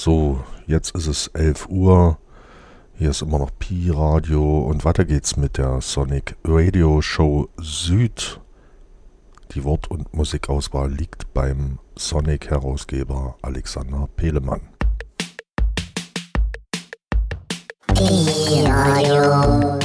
So, jetzt ist es 11 Uhr. Hier ist immer noch Pi Radio und weiter geht's mit der Sonic Radio Show Süd. Die Wort- und Musikauswahl liegt beim Sonic-Herausgeber Alexander Pelemann. Pi Radio.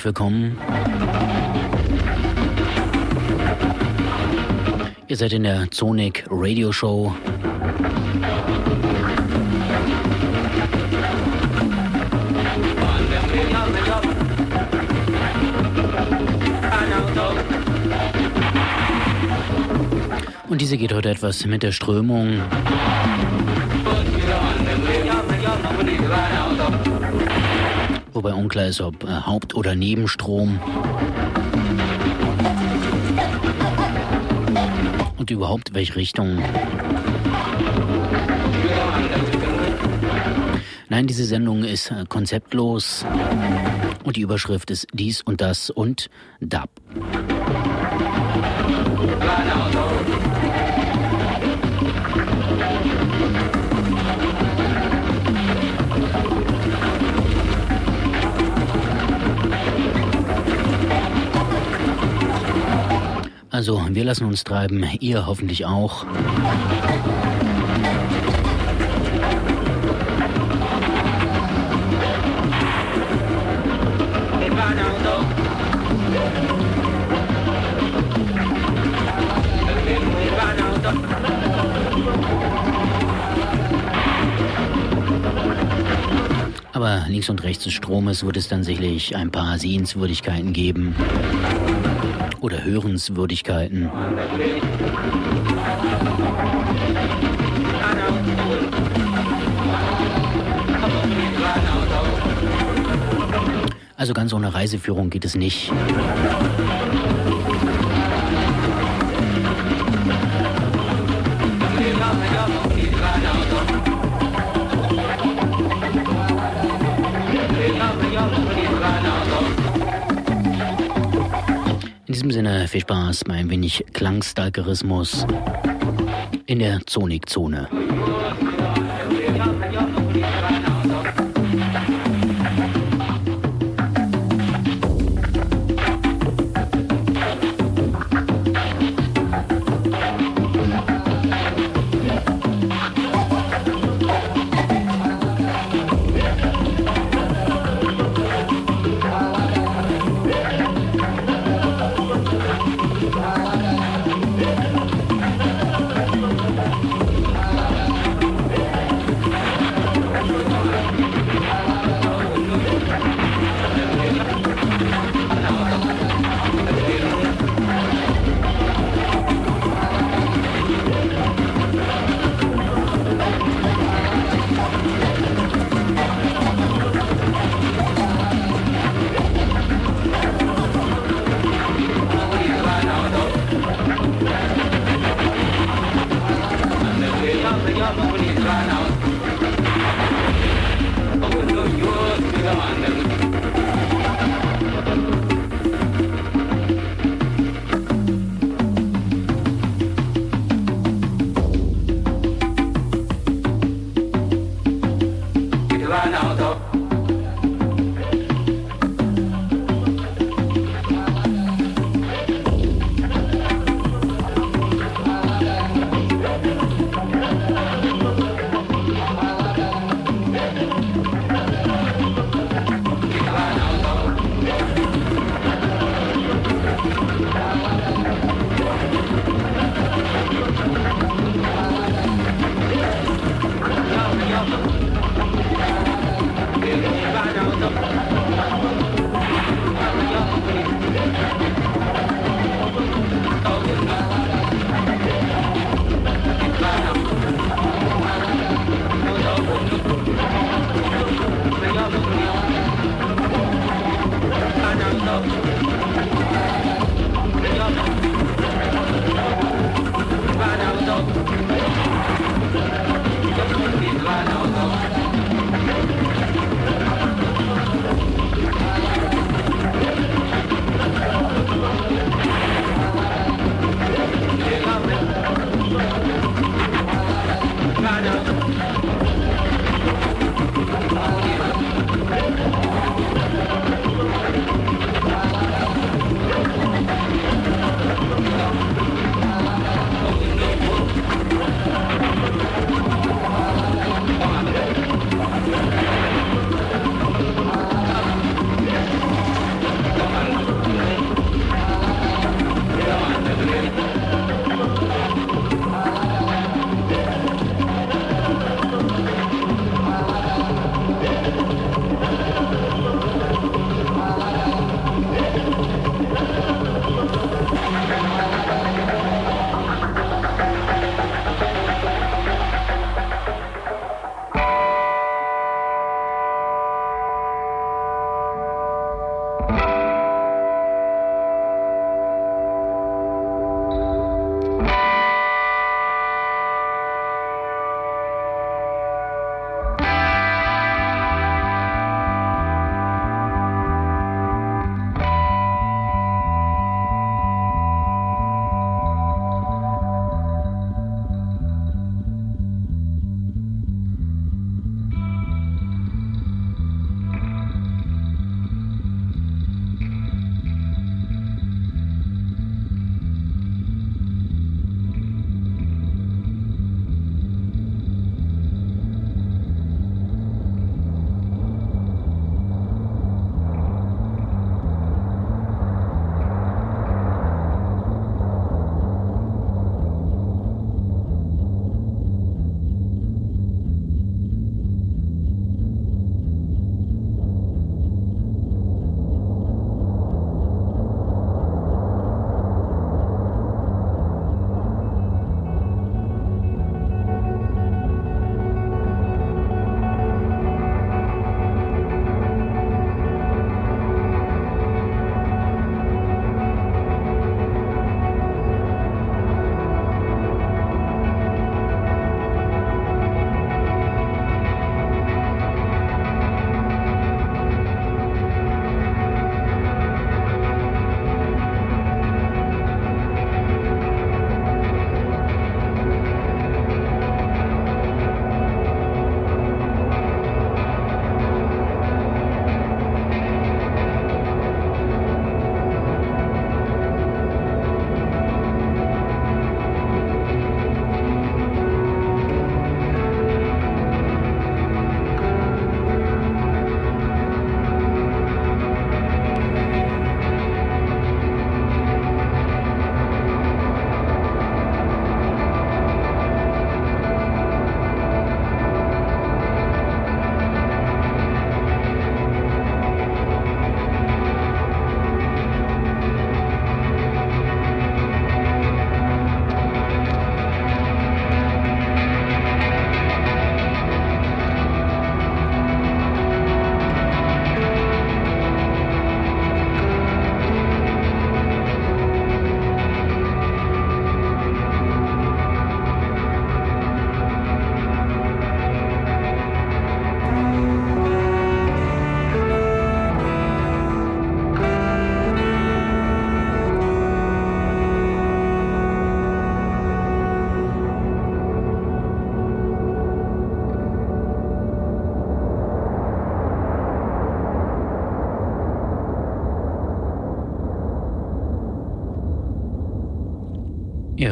Herzlich willkommen. Ihr seid in der Zonic Radio Show. Und diese geht heute etwas mit der Strömung. Unklar ist, ob Haupt- oder Nebenstrom. Und überhaupt welche Richtung. Nein, diese Sendung ist äh, konzeptlos und die Überschrift ist dies und das und DAB. Also, wir lassen uns treiben, ihr hoffentlich auch. Aber links und rechts des Stromes wird es dann sicherlich ein paar Sehenswürdigkeiten geben oder Hörenswürdigkeiten. Also ganz ohne Reiseführung geht es nicht. Sinne viel Spaß bei ein wenig Klangstalkerismus in der Zonikzone. Ihr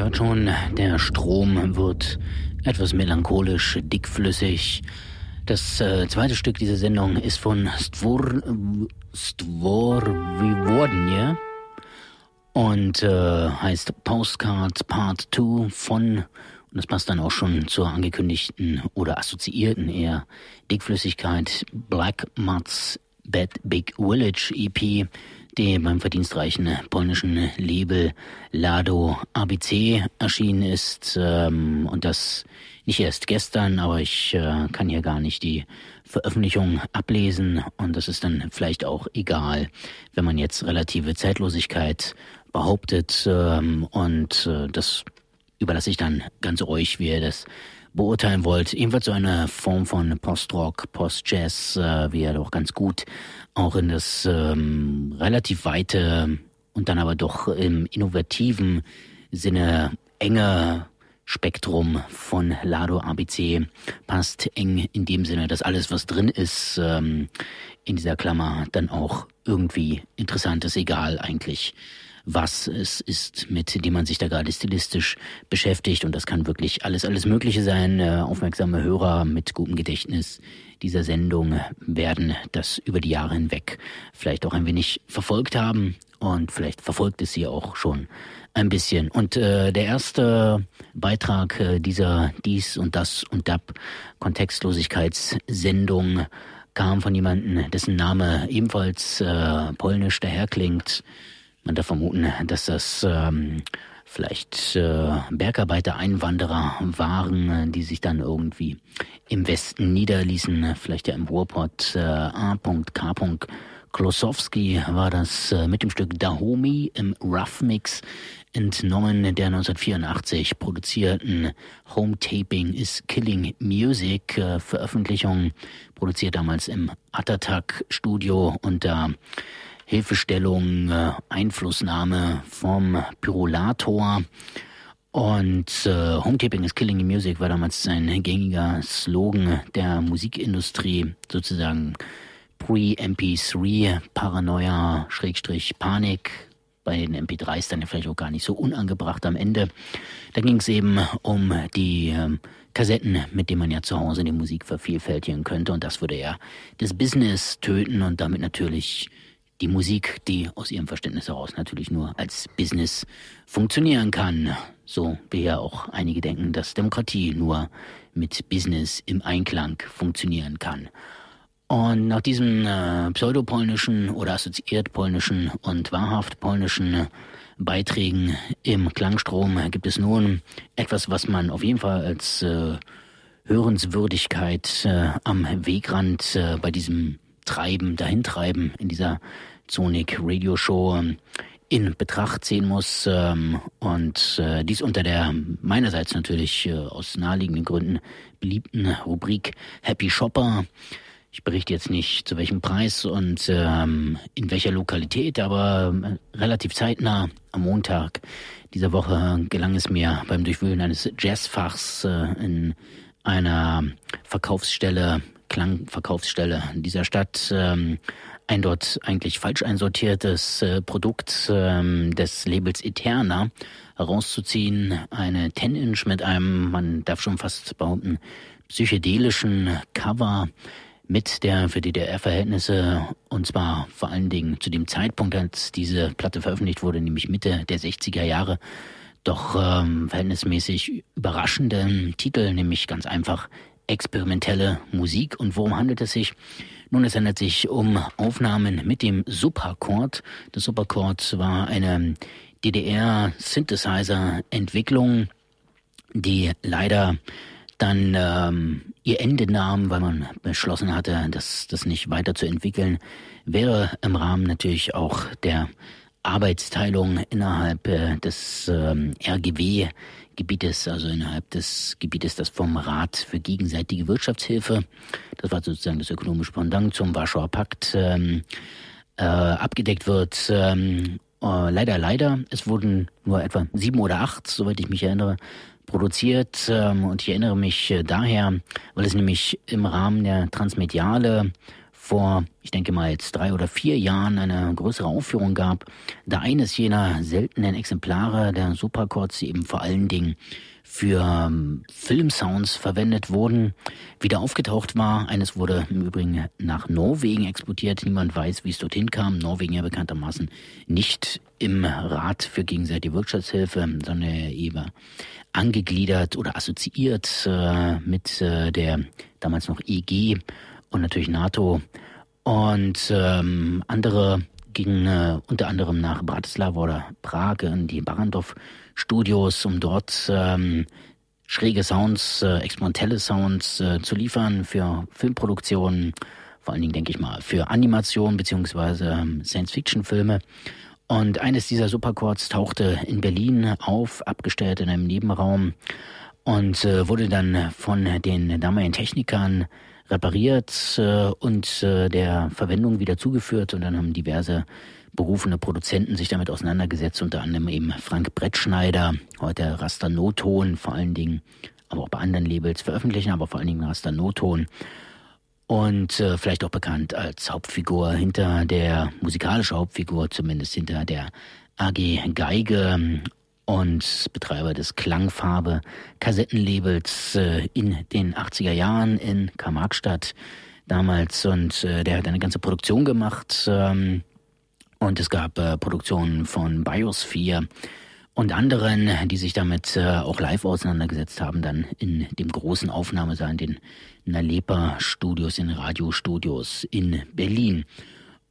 hört schon, der Strom wird etwas melancholisch, dickflüssig. Das äh, zweite Stück dieser Sendung ist von Stvor, Stvorvivodnje und äh, heißt Postcard Part 2 von, und das passt dann auch schon zur angekündigten oder assoziierten eher Dickflüssigkeit Black Mud's Bad Big Village EP die beim verdienstreichen polnischen Label Lado ABC erschienen ist. Ähm, und das nicht erst gestern, aber ich äh, kann hier gar nicht die Veröffentlichung ablesen. Und das ist dann vielleicht auch egal, wenn man jetzt relative Zeitlosigkeit behauptet. Ähm, und äh, das überlasse ich dann ganz euch, wie ihr das beurteilen wollt. Ebenfalls so eine Form von Post-Rock, Post-Jazz, äh, wie er doch ganz gut auch in das ähm, relativ weite und dann aber doch im innovativen Sinne enge Spektrum von Lado ABC passt eng in dem Sinne, dass alles, was drin ist, ähm, in dieser Klammer dann auch irgendwie interessant ist, egal eigentlich was es ist, mit dem man sich da gerade stilistisch beschäftigt. Und das kann wirklich alles, alles Mögliche sein. Äh, aufmerksame Hörer mit gutem Gedächtnis dieser Sendung werden das über die Jahre hinweg vielleicht auch ein wenig verfolgt haben. Und vielleicht verfolgt es sie auch schon ein bisschen. Und äh, der erste Beitrag äh, dieser Dies und Das und Dab Kontextlosigkeitssendung kam von jemandem, dessen Name ebenfalls äh, polnisch daherklingt. Man darf vermuten, dass das ähm, vielleicht äh, Bergarbeiter, Einwanderer waren, die sich dann irgendwie im Westen niederließen, vielleicht ja im Ruhrpott. Äh, A.K. Klosowski war das äh, mit dem Stück Dahomey im Rough Mix entnommen der 1984 produzierten Home Taping is Killing Music äh, Veröffentlichung, produziert damals im Atatak Studio unter Hilfestellung, äh, Einflussnahme vom Pyrolator. Und äh, Hometaping is Killing the Music war damals ein gängiger Slogan der Musikindustrie, sozusagen Pre-MP3, Paranoia, Schrägstrich, Panik. Bei den MP3s dann vielleicht auch gar nicht so unangebracht am Ende. Da ging es eben um die äh, Kassetten, mit denen man ja zu Hause die Musik vervielfältigen könnte. Und das würde ja das Business töten und damit natürlich die Musik, die aus ihrem Verständnis heraus natürlich nur als Business funktionieren kann. So wie ja auch einige denken, dass Demokratie nur mit Business im Einklang funktionieren kann. Und nach diesen äh, pseudopolnischen oder assoziiert polnischen und wahrhaft polnischen Beiträgen im Klangstrom gibt es nun etwas, was man auf jeden Fall als äh, Hörenswürdigkeit äh, am Wegrand äh, bei diesem Treiben, Dahintreiben in dieser Sonic Radio Show ähm, in Betracht ziehen muss ähm, und äh, dies unter der meinerseits natürlich äh, aus naheliegenden Gründen beliebten Rubrik Happy Shopper. Ich berichte jetzt nicht zu welchem Preis und ähm, in welcher Lokalität, aber äh, relativ zeitnah am Montag dieser Woche gelang es mir beim Durchwühlen eines Jazzfachs in einer Verkaufsstelle Klangverkaufsstelle dieser Stadt ähm, ein dort eigentlich falsch einsortiertes äh, Produkt ähm, des Labels Eterna herauszuziehen. Eine 10-Inch mit einem, man darf schon fast behaupten, psychedelischen Cover mit der für DDR-Verhältnisse und zwar vor allen Dingen zu dem Zeitpunkt, als diese Platte veröffentlicht wurde, nämlich Mitte der 60er Jahre, doch ähm, verhältnismäßig überraschenden Titel, nämlich ganz einfach experimentelle Musik. Und worum handelt es sich? Nun, es handelt sich um Aufnahmen mit dem Superchord. Das Superchord war eine DDR-Synthesizer-Entwicklung, die leider dann ähm, ihr Ende nahm, weil man beschlossen hatte, das, das nicht weiterzuentwickeln, wäre im Rahmen natürlich auch der Arbeitsteilung innerhalb äh, des ähm, RGW Gebietes, also innerhalb des Gebietes, das vom Rat für gegenseitige Wirtschaftshilfe, das war sozusagen das ökonomische Pendant zum Warschauer Pakt, ähm, äh, abgedeckt wird. Ähm, äh, leider, leider, es wurden nur etwa sieben oder acht, soweit ich mich erinnere, produziert. Ähm, und ich erinnere mich äh, daher, weil es nämlich im Rahmen der Transmediale vor, ich denke mal jetzt drei oder vier Jahren eine größere Aufführung gab, da eines jener seltenen Exemplare der Superchords, die eben vor allen Dingen für ähm, Filmsounds verwendet wurden, wieder aufgetaucht war. Eines wurde im Übrigen nach Norwegen exportiert. Niemand weiß, wie es dorthin kam. Norwegen ja bekanntermaßen nicht im Rat für gegenseitige Wirtschaftshilfe, sondern eben angegliedert oder assoziiert äh, mit äh, der damals noch EG und natürlich NATO. Und ähm, andere gingen äh, unter anderem nach Bratislava oder Prag in die Barandov Studios, um dort ähm, schräge Sounds, äh, experimentelle Sounds äh, zu liefern für Filmproduktionen, vor allen Dingen denke ich mal für Animation beziehungsweise ähm, Science-Fiction-Filme. Und eines dieser Superchords tauchte in Berlin auf, abgestellt in einem Nebenraum und äh, wurde dann von den damaligen Technikern repariert äh, und äh, der Verwendung wieder zugeführt. Und dann haben diverse berufene Produzenten sich damit auseinandergesetzt, unter anderem eben Frank Brettschneider, heute Raster Noton vor allen Dingen, aber auch bei anderen Labels veröffentlichen, aber vor allen Dingen Raster Noton und äh, vielleicht auch bekannt als Hauptfigur hinter der musikalischen Hauptfigur, zumindest hinter der AG Geige und Betreiber des Klangfarbe Kassettenlabels äh, in den 80er Jahren in Karl-Marx-Stadt damals und äh, der hat eine ganze Produktion gemacht ähm, und es gab äh, Produktionen von Biosphere und anderen, die sich damit äh, auch live auseinandergesetzt haben, dann in dem großen Aufnahmesaal, in den Nalepa Studios, in Radiostudios in Berlin.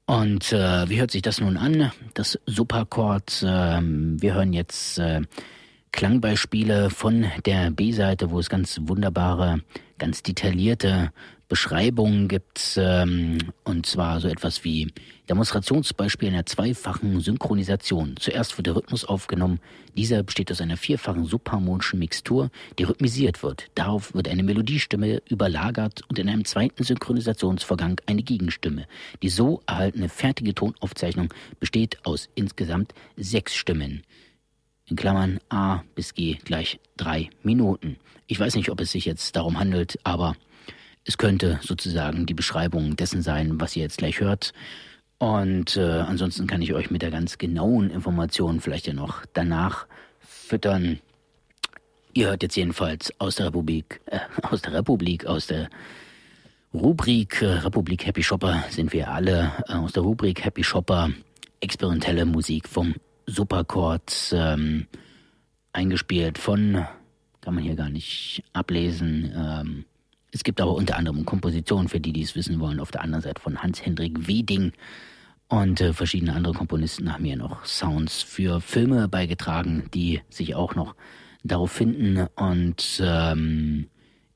Und äh, wie hört sich das nun an? Das Superchord. Äh, wir hören jetzt äh, Klangbeispiele von der B-Seite, wo es ganz wunderbare, ganz detaillierte Beschreibungen gibt. Ähm, und zwar so etwas wie Demonstrationsbeispiel einer zweifachen Synchronisation. Zuerst wird der Rhythmus aufgenommen. Dieser besteht aus einer vierfachen subharmonischen Mixtur, die rhythmisiert wird. Darauf wird eine Melodiestimme überlagert und in einem zweiten Synchronisationsvorgang eine Gegenstimme. Die so erhaltene fertige Tonaufzeichnung besteht aus insgesamt sechs Stimmen. In Klammern A bis G gleich drei Minuten. Ich weiß nicht, ob es sich jetzt darum handelt, aber es könnte sozusagen die Beschreibung dessen sein, was ihr jetzt gleich hört. Und äh, ansonsten kann ich euch mit der ganz genauen Information vielleicht ja noch danach füttern. Ihr hört jetzt jedenfalls aus der Republik, äh, aus der Republik, aus der Rubrik äh, Republik Happy Shopper sind wir alle, äh, aus der Rubrik Happy Shopper experimentelle Musik vom Superchord ähm, eingespielt von, kann man hier gar nicht ablesen, ähm, es gibt aber unter anderem Kompositionen, für die, die es wissen wollen, auf der anderen Seite von Hans-Hendrik Weding. Und äh, verschiedene andere Komponisten haben hier noch Sounds für Filme beigetragen, die sich auch noch darauf finden. Und ähm,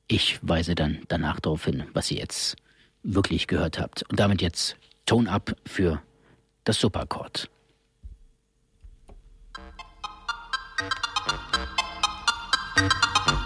ich weise dann danach darauf hin, was ihr jetzt wirklich gehört habt. Und damit jetzt Tone Up für das Superakkord. Thank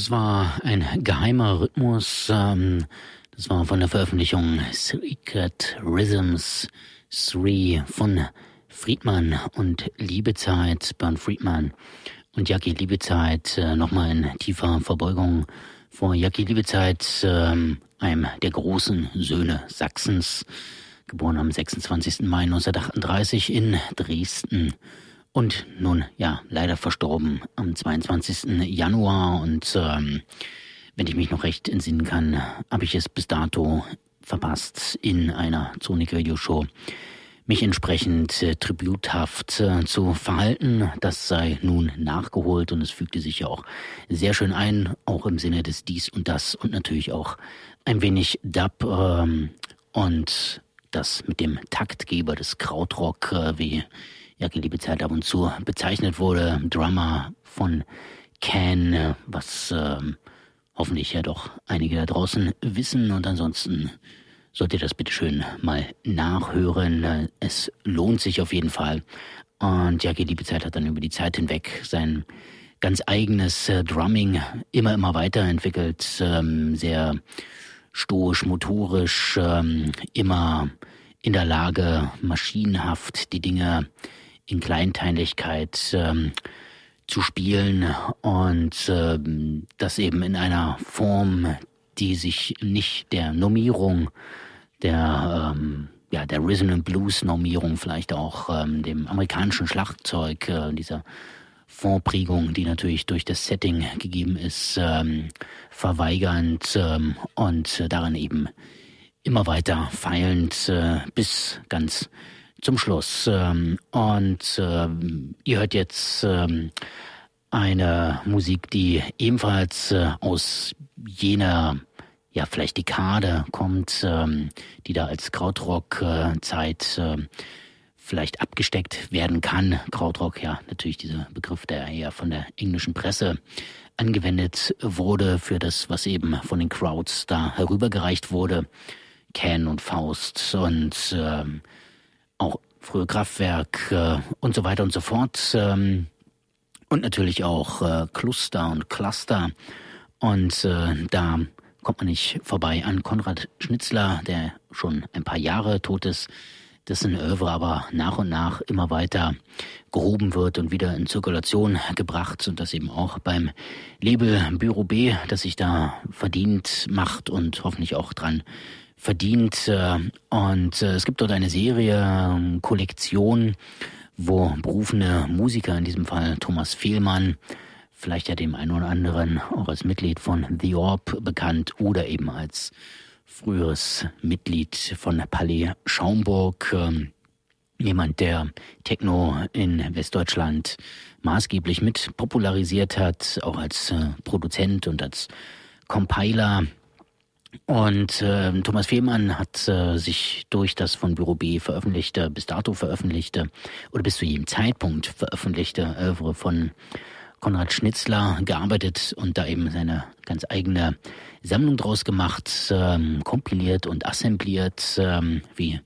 es war ein geheimer Rhythmus. Ähm, das war von der Veröffentlichung Secret Rhythms 3 von Friedmann und Liebezeit, Bernd Friedman und Jackie Liebezeit. Äh, Nochmal in tiefer Verbeugung vor Jackie Liebezeit, äh, einem der großen Söhne Sachsens, geboren am 26. Mai 1938 in Dresden. Und nun, ja, leider verstorben am 22. Januar. Und ähm, wenn ich mich noch recht entsinnen kann, habe ich es bis dato verpasst, in einer Sonic Radio Show mich entsprechend äh, tributhaft äh, zu verhalten. Das sei nun nachgeholt und es fügte sich ja auch sehr schön ein, auch im Sinne des Dies und Das und natürlich auch ein wenig Dub ähm, und das mit dem Taktgeber des Krautrock, äh, wie ja, liebe Zeit ab und zu bezeichnet wurde, Drummer von Can, was äh, hoffentlich ja doch einige da draußen wissen und ansonsten sollt ihr das bitte schön mal nachhören. Es lohnt sich auf jeden Fall. Und Jackie Liebezeit hat dann über die Zeit hinweg sein ganz eigenes äh, Drumming immer, immer weiterentwickelt. Ähm, sehr stoisch, motorisch, ähm, immer in der Lage, maschinenhaft die Dinge in Kleinteiligkeit ähm, zu spielen und ähm, das eben in einer Form, die sich nicht der Normierung der ähm, ja der Rhythm and Blues Normierung vielleicht auch ähm, dem amerikanischen Schlagzeug äh, dieser Fondprägung, die natürlich durch das Setting gegeben ist, ähm, verweigernd ähm, und daran eben immer weiter feilend äh, bis ganz zum Schluss. Ähm, und äh, ihr hört jetzt ähm, eine Musik, die ebenfalls äh, aus jener, ja, vielleicht Dekade kommt, ähm, die da als Krautrock-Zeit äh, vielleicht abgesteckt werden kann. Krautrock, ja, natürlich dieser Begriff, der eher von der englischen Presse angewendet wurde für das, was eben von den Crowds da herübergereicht wurde. Can und Faust und ähm, auch frühe Kraftwerk äh, und so weiter und so fort. Ähm, und natürlich auch äh, Cluster und Cluster. Und äh, da kommt man nicht vorbei an Konrad Schnitzler, der schon ein paar Jahre tot ist, dessen Övre aber nach und nach immer weiter gehoben wird und wieder in Zirkulation gebracht und das eben auch beim Label Büro B, das sich da verdient macht und hoffentlich auch dran verdient. Äh, und äh, es gibt dort eine Serie, ähm, Kollektion, wo berufene Musiker, in diesem Fall Thomas Fehlmann, vielleicht ja dem einen oder anderen auch als Mitglied von The Orb bekannt oder eben als früheres Mitglied von Palais Schaumburg, ähm, jemand, der Techno in Westdeutschland maßgeblich mit popularisiert hat, auch als äh, Produzent und als Compiler und äh, Thomas Fehlmann hat äh, sich durch das von Büro B veröffentlichte, bis dato veröffentlichte oder bis zu jedem Zeitpunkt veröffentlichte Övre von Konrad Schnitzler gearbeitet und da eben seine ganz eigene Sammlung draus gemacht, ähm, kompiliert und assembliert, ähm, wie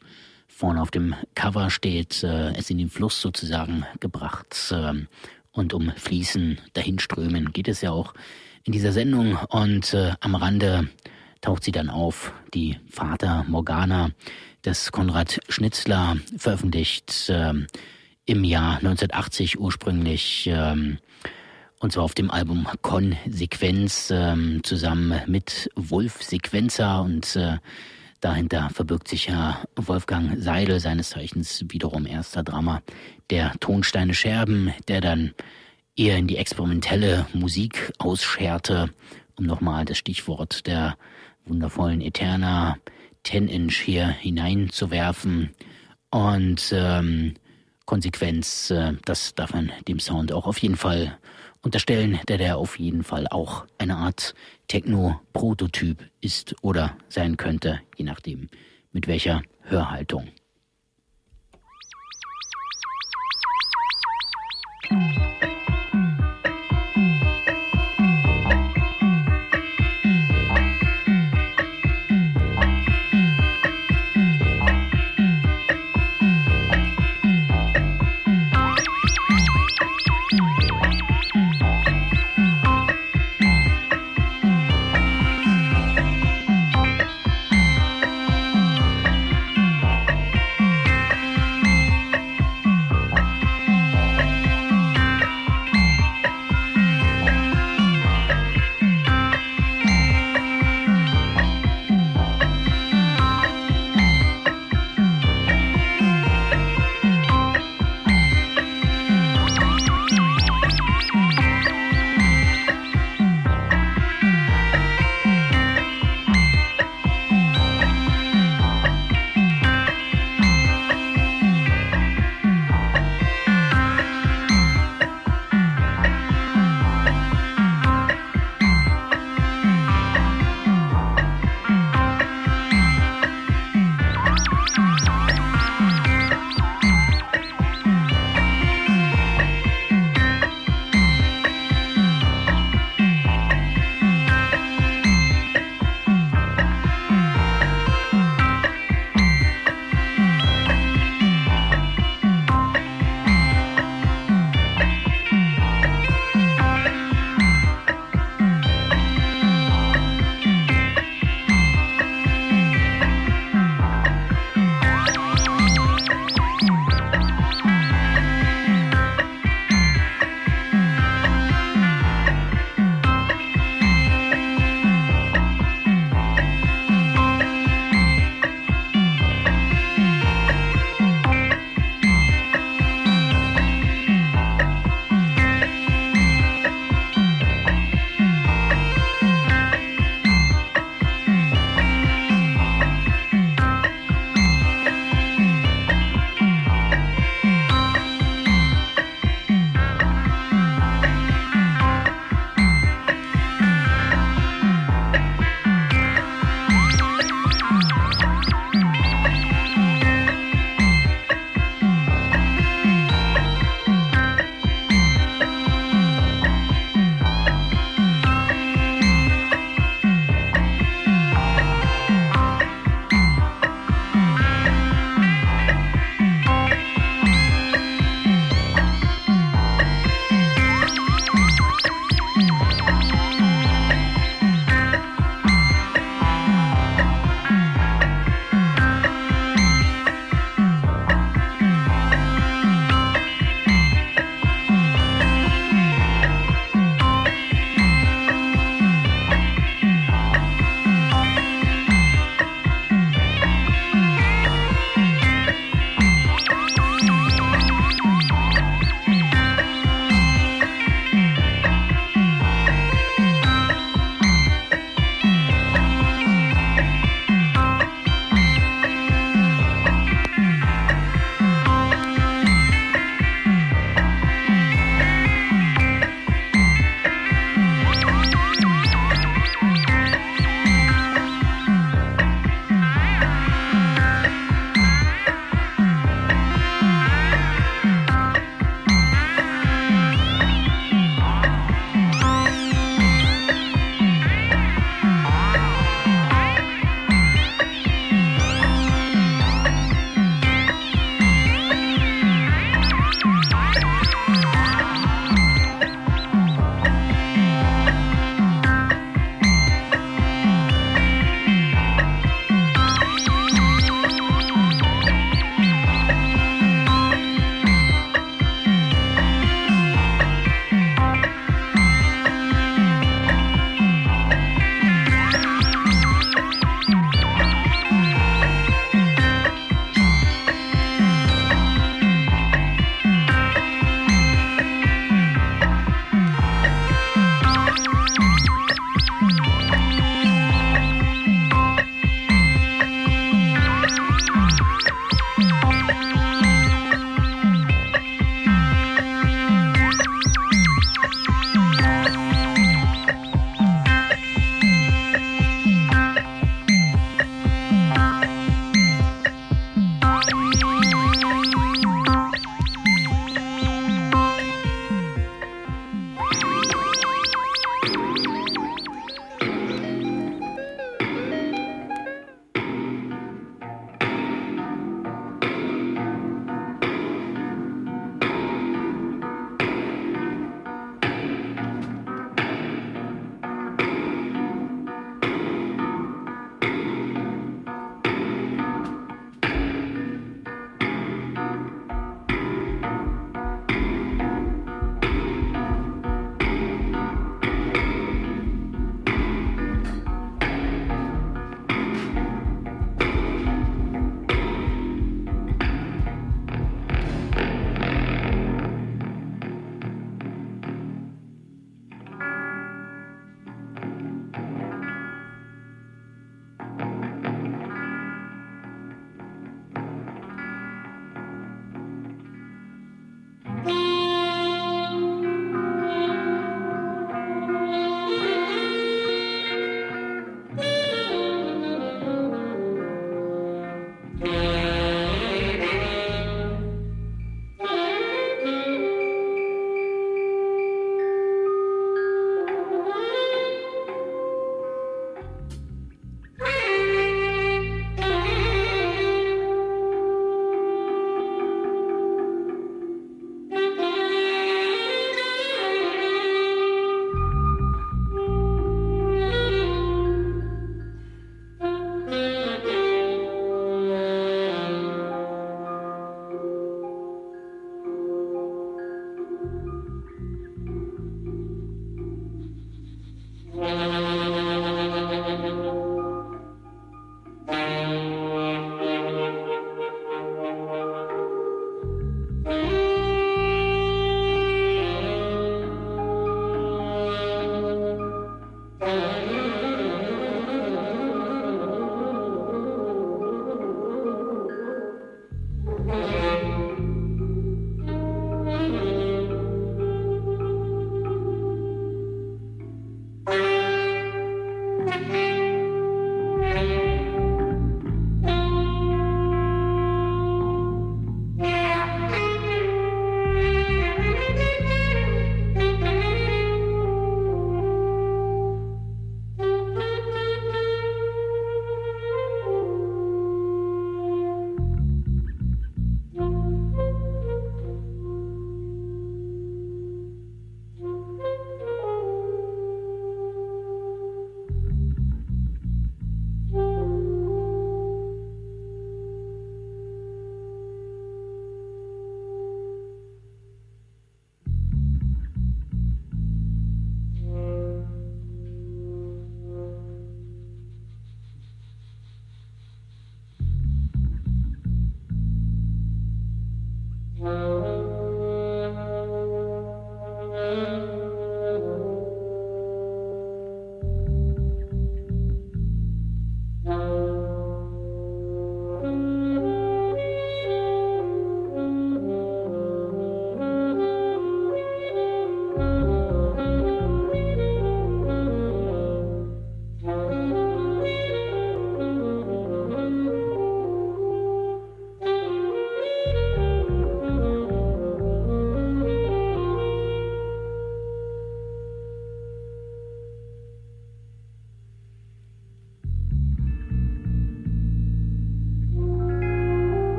vorne auf dem Cover steht, äh, es in den Fluss sozusagen gebracht ähm, und um Fließen dahinströmen geht es ja auch in dieser Sendung. Und äh, am Rande taucht sie dann auf, die Vater Morgana des Konrad Schnitzler, veröffentlicht ähm, im Jahr 1980 ursprünglich, ähm, und zwar auf dem Album Konsequenz ähm, zusammen mit Wolf Sequenzer und äh, dahinter verbirgt sich ja Wolfgang Seidel, seines Zeichens wiederum erster Drama der Tonsteine Scherben, der dann eher in die experimentelle Musik ausscherte, um nochmal das Stichwort der wundervollen Eterna 10-Inch hier hineinzuwerfen. Und ähm, Konsequenz, äh, das darf man dem Sound auch auf jeden Fall unterstellen, der der auf jeden Fall auch eine Art Techno-Prototyp ist oder sein könnte, je nachdem mit welcher Hörhaltung. Und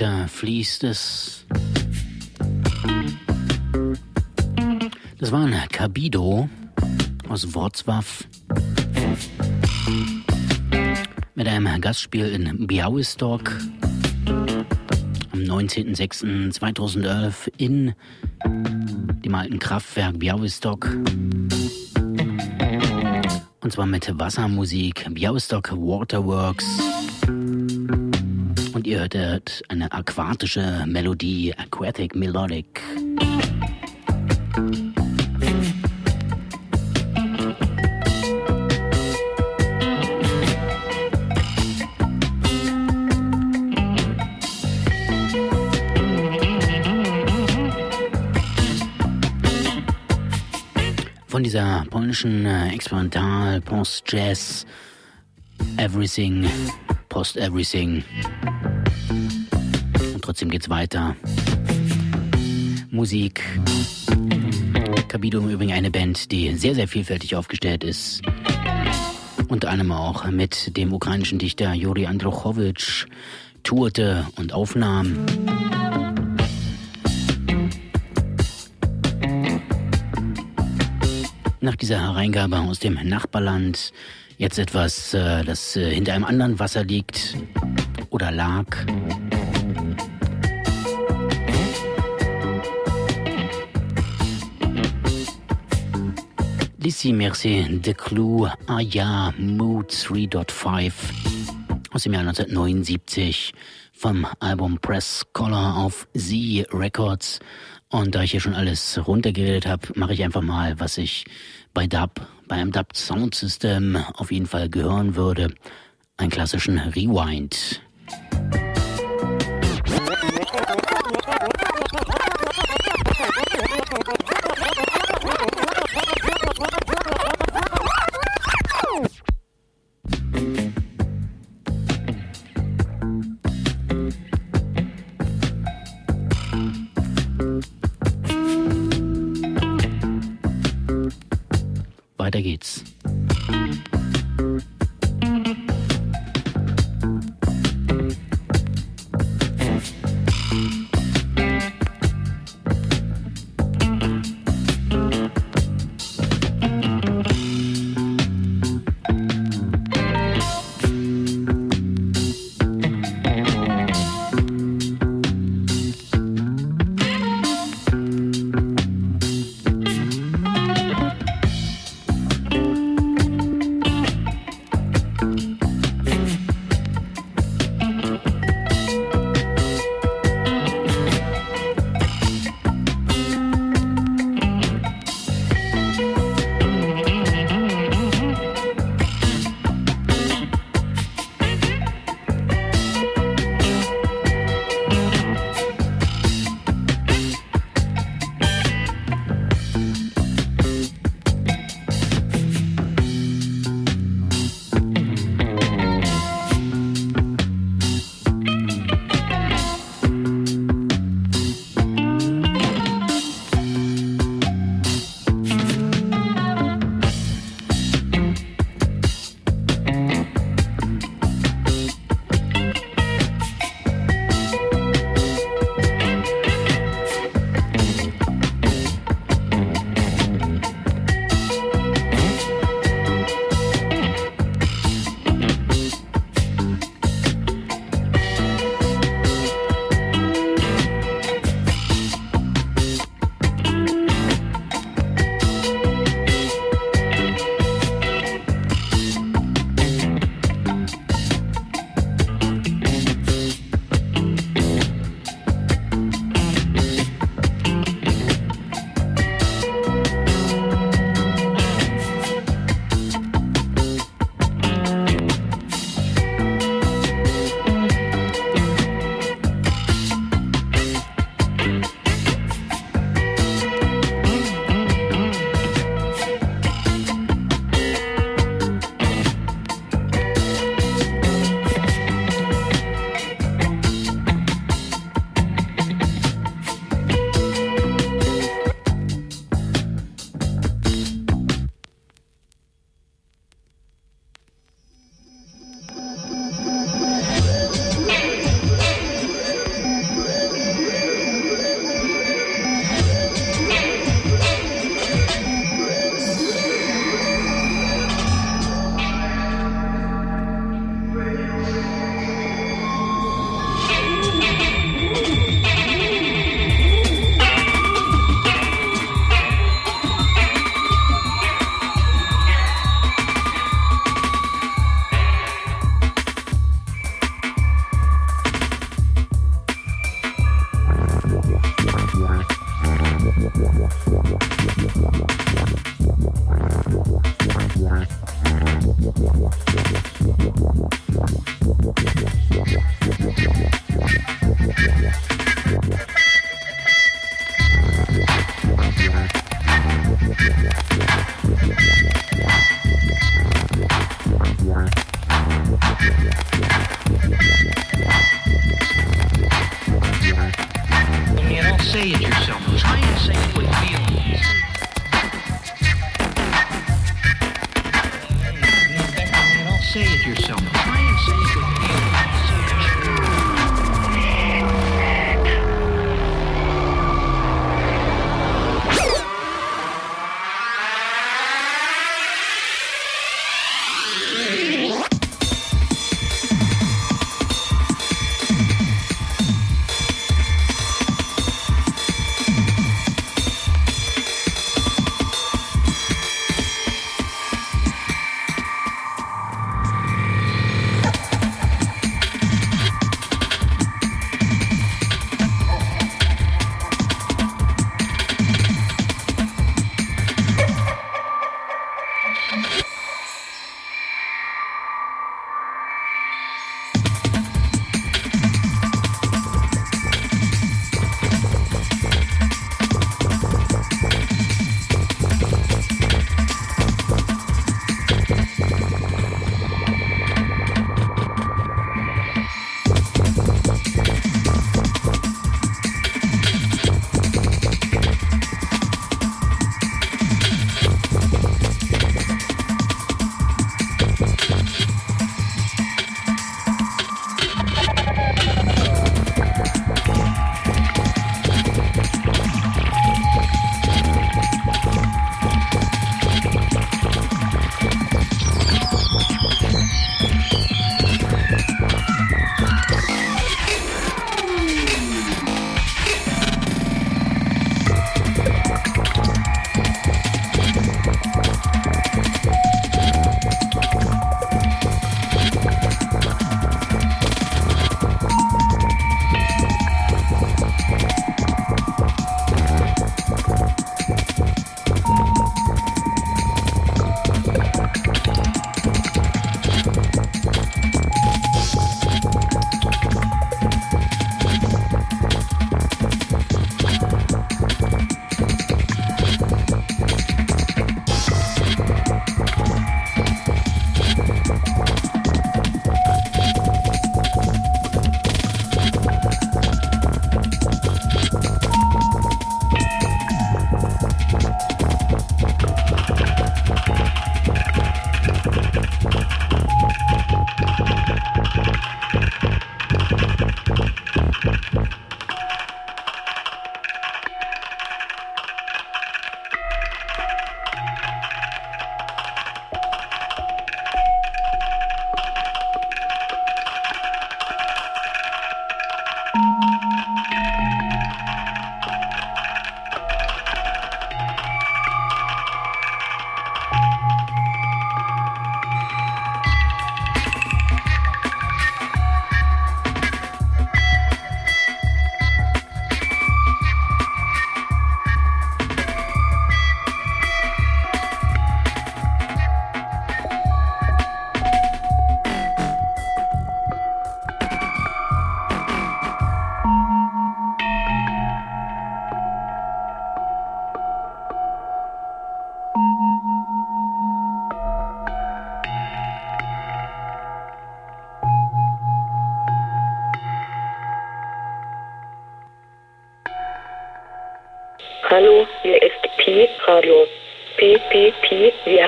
weiter fließt es. Das war ein Cabido aus Wortswaff mit einem Gastspiel in Białystok am 19.06.2011 in dem alten Kraftwerk Białystok. Und zwar mit Wassermusik, Białystok Waterworks. Hörtet eine aquatische Melodie, Aquatic Melodic. von dieser polnischen äh, Experimental, Post-Jazz, Everything, Post-Everything. Und trotzdem geht's weiter. Musik. Kabido im Übrigen eine Band, die sehr, sehr vielfältig aufgestellt ist. Unter anderem auch mit dem ukrainischen Dichter Juri Androchowitsch tourte und aufnahm. nach dieser Hereingabe aus dem Nachbarland jetzt etwas, äh, das äh, hinter einem anderen Wasser liegt oder lag. D'ici Merci de Clou Aya Mood 3.5 aus dem Jahr 1979 vom Album Press Color auf Z Records und da ich hier schon alles runtergeredet habe, mache ich einfach mal, was ich bei Dub, bei einem Dub Sound System auf jeden Fall gehören würde. Einen klassischen Rewind. Weiter geht's.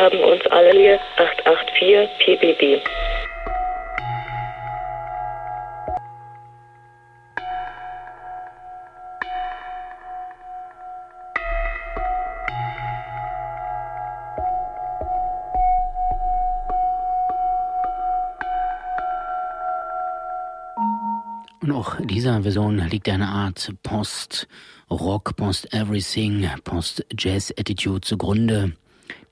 Haben uns alle hier 884 PBB. Und auch dieser Version liegt eine Art Post- Rock, Post-Everything, Post-Jazz-Attitude zugrunde.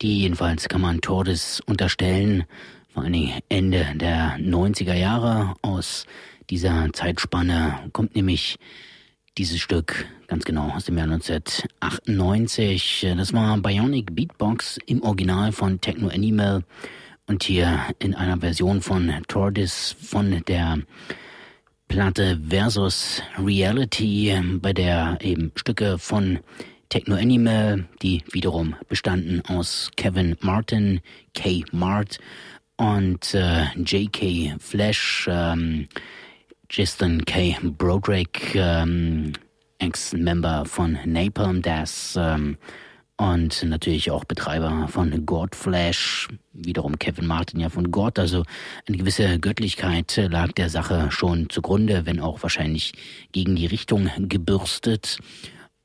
Die jedenfalls kann man Tordes unterstellen, vor allen Dingen Ende der 90er Jahre. Aus dieser Zeitspanne kommt nämlich dieses Stück ganz genau aus dem Jahr 1998. Das war Bionic Beatbox im Original von Techno Animal und hier in einer Version von Tordis von der Platte versus Reality, bei der eben Stücke von Techno Animal, die wiederum bestanden aus Kevin Martin, K. Mart und äh, J.K. Flash, ähm, Justin K. Broderick, ähm, Ex-Member von Napalm Death, ähm, und natürlich auch Betreiber von Godflash, wiederum Kevin Martin ja von God. Also eine gewisse Göttlichkeit lag der Sache schon zugrunde, wenn auch wahrscheinlich gegen die Richtung gebürstet.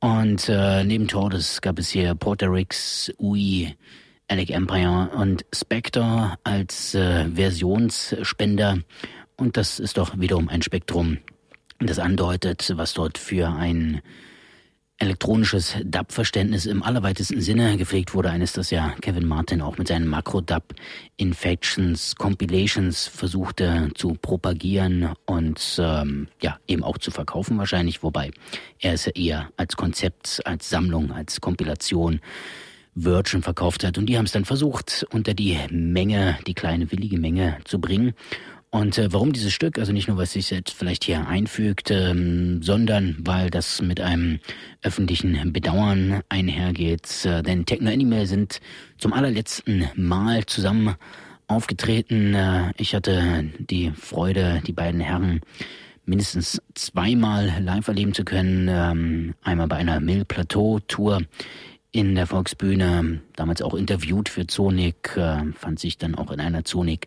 Und äh, neben Tordes gab es hier Porterix, Ui, Alec Empire und Spectre als äh, Versionsspender. Und das ist doch wiederum ein Spektrum, das andeutet, was dort für ein elektronisches Dub-Verständnis im allerweitesten Sinne. Gepflegt wurde. Eines, das ja Kevin Martin auch mit seinen Makro-Dub Infections Compilations versuchte zu propagieren und ähm, ja eben auch zu verkaufen wahrscheinlich, wobei er es ja eher als Konzept, als Sammlung, als Kompilation Virgin verkauft hat. Und die haben es dann versucht unter die Menge, die kleine willige Menge zu bringen und äh, warum dieses Stück? Also nicht nur, was sich jetzt vielleicht hier einfügt, ähm, sondern weil das mit einem öffentlichen Bedauern einhergeht. Äh, denn Techno Animal sind zum allerletzten Mal zusammen aufgetreten. Äh, ich hatte die Freude, die beiden Herren mindestens zweimal live erleben zu können. Ähm, einmal bei einer Mill Plateau Tour in der Volksbühne, damals auch interviewt für Zonik, äh, fand sich dann auch in einer Zonik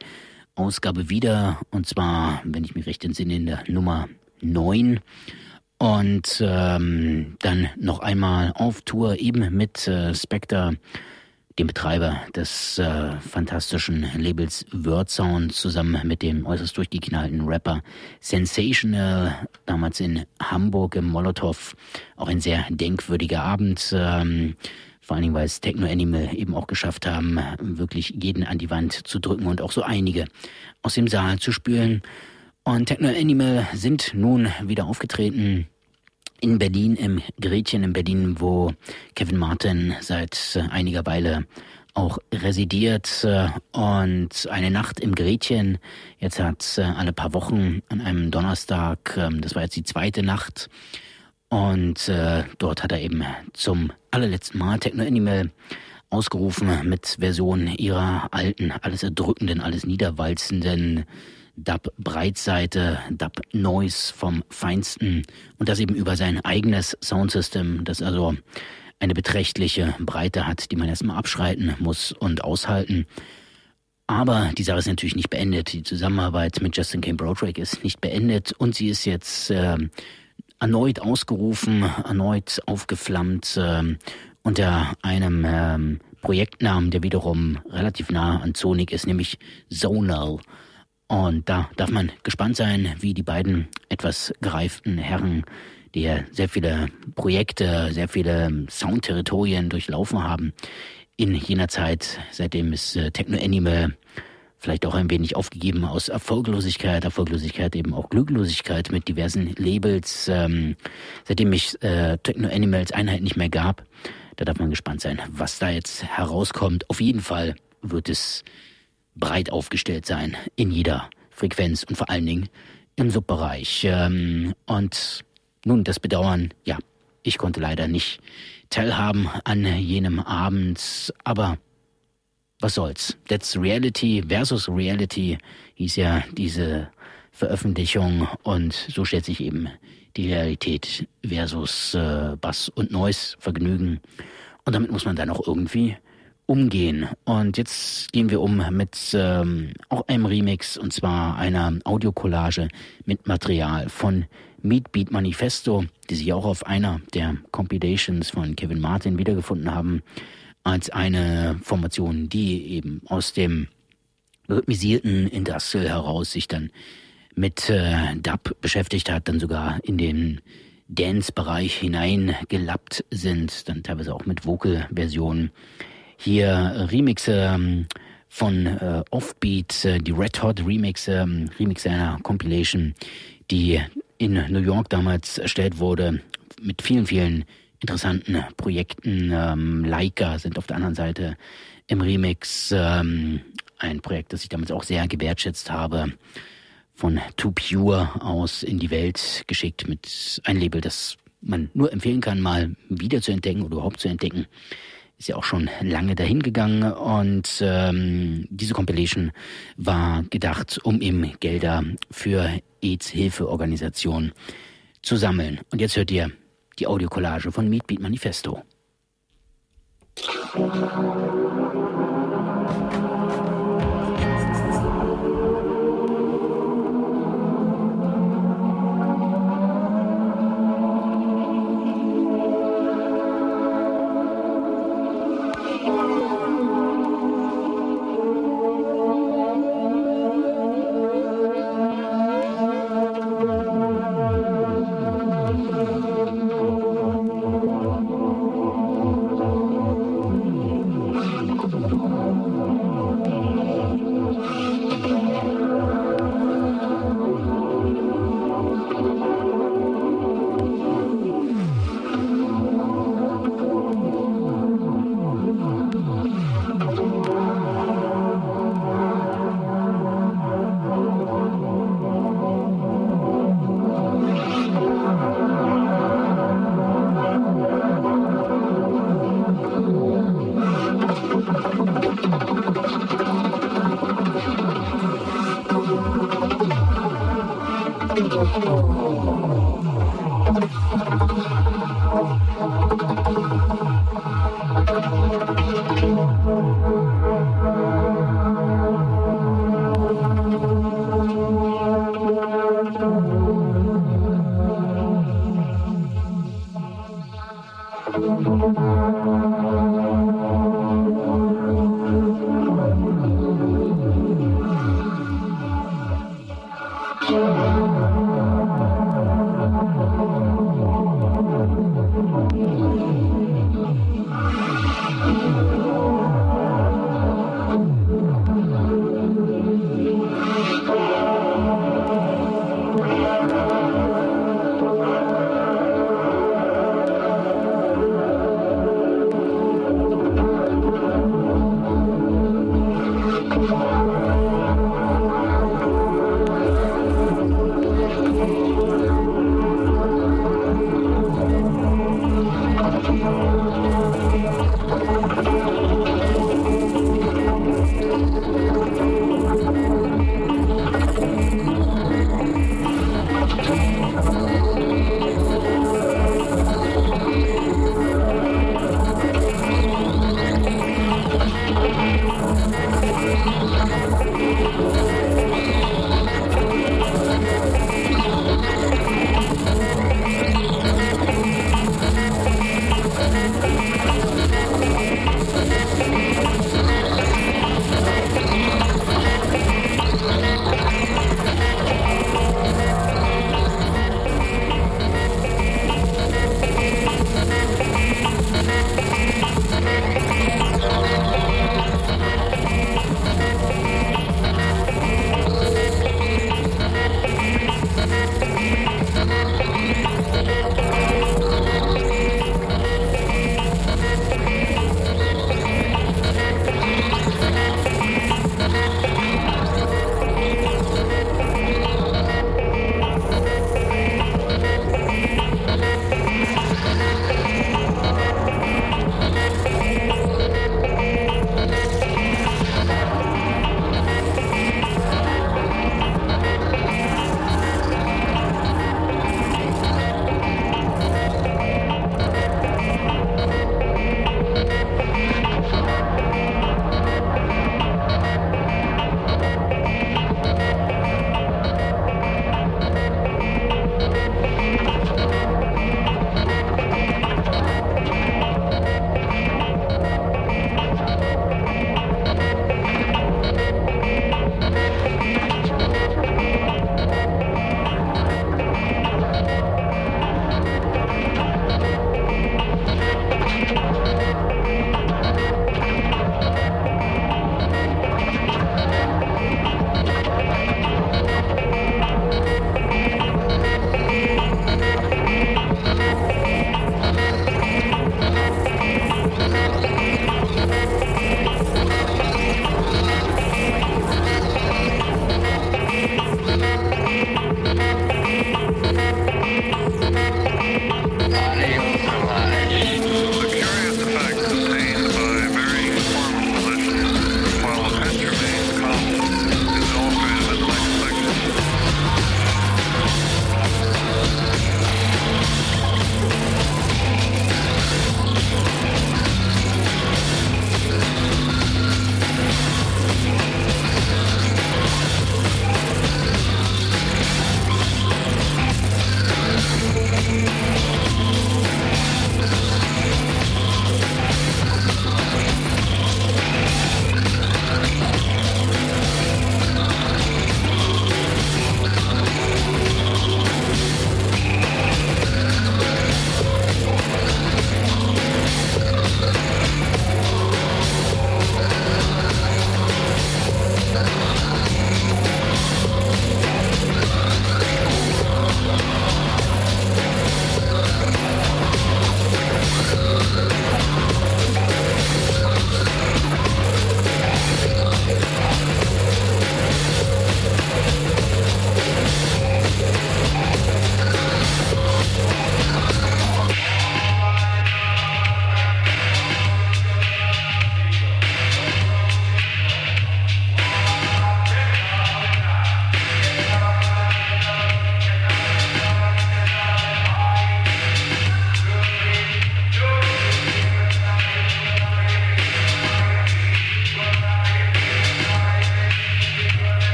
Ausgabe wieder, und zwar, wenn ich mich recht entsinne, in der Nummer 9. Und ähm, dann noch einmal auf Tour eben mit äh, Spectre, dem Betreiber des äh, fantastischen Labels Wordsound, zusammen mit dem äußerst durchgeknallten Rapper Sensational, damals in Hamburg im Molotow. Auch ein sehr denkwürdiger Abend. Ähm, vor allen Dingen, weil es Techno Animal eben auch geschafft haben, wirklich jeden an die Wand zu drücken und auch so einige aus dem Saal zu spülen. Und Techno Animal sind nun wieder aufgetreten in Berlin, im Gretchen in Berlin, wo Kevin Martin seit einiger Weile auch residiert und eine Nacht im Gretchen. Jetzt hat alle paar Wochen an einem Donnerstag, ähm, das war jetzt die zweite Nacht, und äh, dort hat er eben zum allerletzten Mal Techno Animal ausgerufen mit Versionen ihrer alten, alles erdrückenden, alles niederwalzenden Dub-Breitseite, Dub-Noise vom Feinsten und das eben über sein eigenes Soundsystem, das also eine beträchtliche Breite hat, die man erstmal abschreiten muss und aushalten. Aber die Sache ist natürlich nicht beendet. Die Zusammenarbeit mit Justin Kane Broderick ist nicht beendet und sie ist jetzt äh, erneut ausgerufen, erneut aufgeflammt äh, unter einem ähm, Projektnamen, der wiederum relativ nah an Sonic ist, nämlich Zonal. Und da darf man gespannt sein, wie die beiden etwas gereiften Herren, die ja sehr viele Projekte, sehr viele Soundterritorien durchlaufen haben, in jener Zeit, seitdem es äh, Techno Animal vielleicht auch ein wenig aufgegeben aus Erfolglosigkeit, Erfolglosigkeit eben auch Glücklosigkeit mit diversen Labels, ähm, seitdem es äh, Techno Animals Einheit nicht mehr gab. Da darf man gespannt sein, was da jetzt herauskommt. Auf jeden Fall wird es breit aufgestellt sein in jeder Frequenz und vor allen Dingen im Subbereich. Ähm, und nun das Bedauern, ja, ich konnte leider nicht teilhaben an jenem Abend, aber was soll's? That's Reality versus Reality hieß ja diese Veröffentlichung und so stellt sich eben die Realität versus äh, Bass und Noise Vergnügen und damit muss man dann auch irgendwie umgehen. Und jetzt gehen wir um mit ähm, auch einem Remix und zwar einer Audiokollage mit Material von Meat Beat Manifesto, die sich auch auf einer der Compilations von Kevin Martin wiedergefunden haben, als eine Formation, die eben aus dem rhythmisierten Industrial heraus sich dann mit äh, Dub beschäftigt hat, dann sogar in den Dance-Bereich hineingelappt sind, dann teilweise auch mit Vocal-Versionen. Hier Remixe ähm, von äh, Offbeat, äh, die Red Hot Remixe, ähm, Remixe einer Compilation, die in New York damals erstellt wurde, mit vielen, vielen interessanten Projekten. Ähm, Leica sind auf der anderen Seite im Remix ähm, ein Projekt, das ich damals auch sehr gewertschätzt habe, von Too Pure aus in die Welt geschickt mit ein Label, das man nur empfehlen kann, mal wieder zu entdecken oder überhaupt zu entdecken ist ja auch schon lange dahin gegangen und ähm, diese Compilation war gedacht, um eben Gelder für AIDS-Hilfeorganisationen zu sammeln. Und jetzt hört ihr die Audiokollage von Meat Beat Manifesto.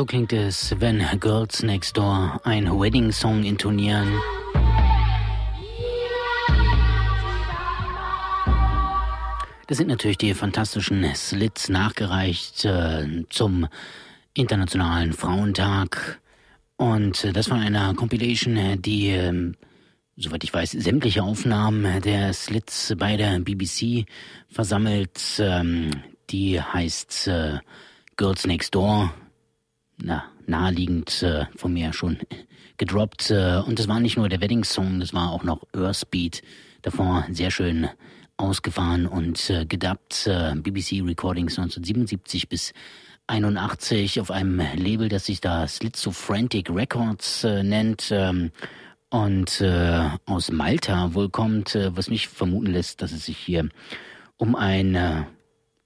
So klingt es, wenn Girls Next Door ein Wedding-Song intonieren. Das sind natürlich die fantastischen Slits nachgereicht äh, zum Internationalen Frauentag. Und äh, das von einer Compilation, die, äh, soweit ich weiß, sämtliche Aufnahmen der Slits bei der BBC versammelt. Ähm, die heißt äh, Girls Next Door na, naheliegend äh, von mir schon gedroppt. Äh, und das war nicht nur der Wedding-Song, das war auch noch Earthbeat. Davor sehr schön ausgefahren und äh, gedubbt. Äh, BBC Recordings 1977 bis 81 auf einem Label, das sich da Slitsofrantic Records äh, nennt. Ähm, und äh, aus Malta wohl kommt, äh, was mich vermuten lässt, dass es sich hier um ein äh,